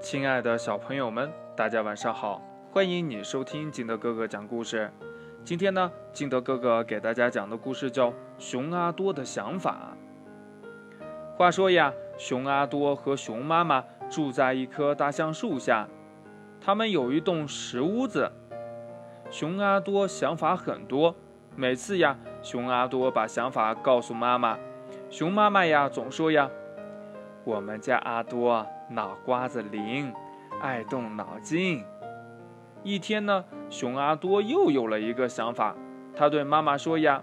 亲爱的小朋友们，大家晚上好！欢迎你收听金德哥哥讲故事。今天呢，金德哥哥给大家讲的故事叫《熊阿多的想法》。话说呀，熊阿多和熊妈妈住在一棵大橡树下，他们有一栋石屋子。熊阿多想法很多，每次呀，熊阿多把想法告诉妈妈，熊妈妈呀总说呀：“我们家阿多。”脑瓜子灵，爱动脑筋。一天呢，熊阿多又有了一个想法，他对妈妈说：“呀，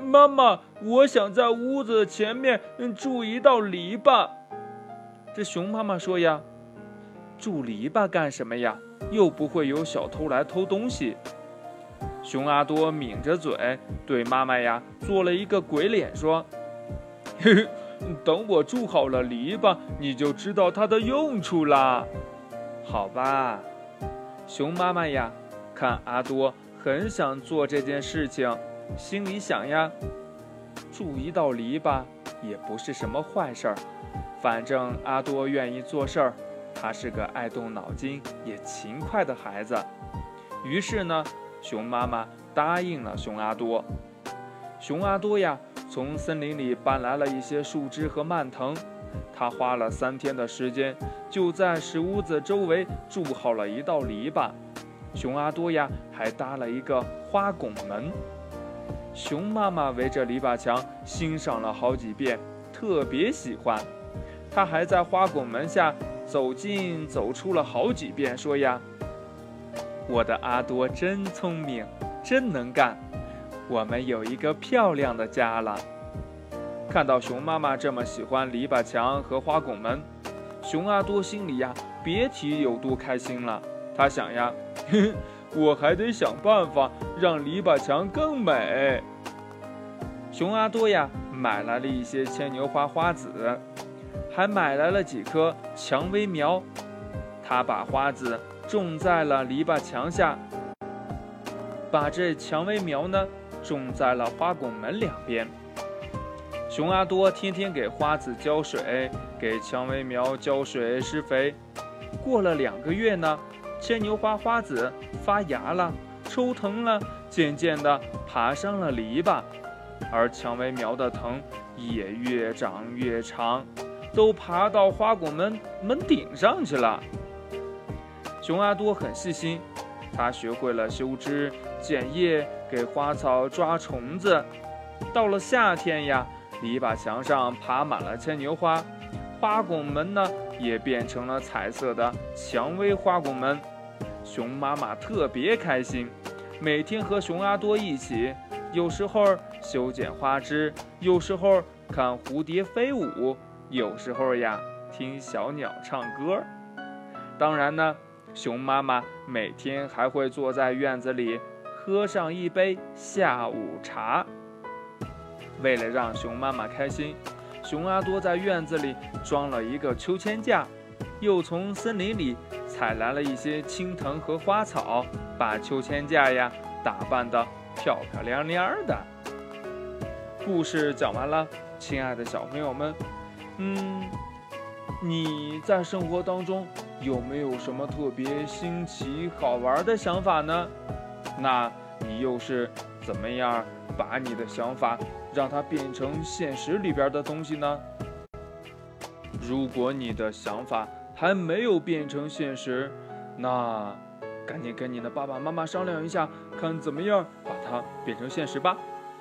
妈妈，我想在屋子前面筑一道篱笆。”这熊妈妈说：“呀，筑篱笆干什么呀？又不会有小偷来偷东西。”熊阿多抿着嘴对妈妈呀做了一个鬼脸，说：“嘿嘿。”等我筑好了篱笆，你就知道它的用处啦。好吧，熊妈妈呀，看阿多很想做这件事情，心里想呀，筑一道篱笆也不是什么坏事儿。反正阿多愿意做事儿，他是个爱动脑筋也勤快的孩子。于是呢，熊妈妈答应了熊阿多。熊阿多呀。从森林里搬来了一些树枝和蔓藤，他花了三天的时间，就在石屋子周围筑好了一道篱笆。熊阿多呀，还搭了一个花拱门。熊妈妈围着篱笆墙欣赏了好几遍，特别喜欢。他还在花拱门下走进走出了好几遍，说呀：“我的阿多真聪明，真能干。”我们有一个漂亮的家了。看到熊妈妈这么喜欢篱笆墙和花拱门，熊阿多心里呀，别提有多开心了。他想呀，我还得想办法让篱笆墙更美。熊阿多呀，买来了一些牵牛花花籽，还买来了几棵蔷薇苗。他把花籽种在了篱笆墙下，把这蔷薇苗呢。种在了花拱门两边。熊阿多天天给花籽浇水，给蔷薇苗浇水施肥。过了两个月呢，牵牛花花籽发芽了，抽藤了，渐渐地爬上了篱笆，而蔷薇苗的藤也越长越长，都爬到花拱门门顶上去了。熊阿多很细心。他学会了修枝、剪叶，给花草抓虫子。到了夏天呀，篱笆墙上爬满了牵牛花，花拱门呢也变成了彩色的蔷薇花拱门。熊妈妈特别开心，每天和熊阿多一起，有时候修剪花枝，有时候看蝴蝶飞舞，有时候呀听小鸟唱歌。当然呢。熊妈妈每天还会坐在院子里喝上一杯下午茶。为了让熊妈妈开心，熊阿多在院子里装了一个秋千架，又从森林里采来了一些青藤和花草，把秋千架呀打扮得漂漂亮亮的。故事讲完了，亲爱的小朋友们，嗯，你在生活当中。有没有什么特别新奇好玩的想法呢？那你又是怎么样把你的想法让它变成现实里边的东西呢？如果你的想法还没有变成现实，那赶紧跟你的爸爸妈妈商量一下，看怎么样把它变成现实吧。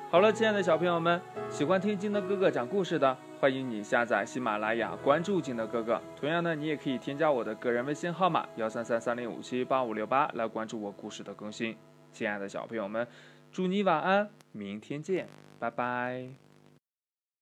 好了，亲爱的小朋友们，喜欢听金德哥哥讲故事的。欢迎你下载喜马拉雅，关注金德哥哥。同样呢，你也可以添加我的个人微信号码幺三三三零五七八五六八来关注我故事的更新。亲爱的小朋友们，祝你晚安，明天见，拜拜。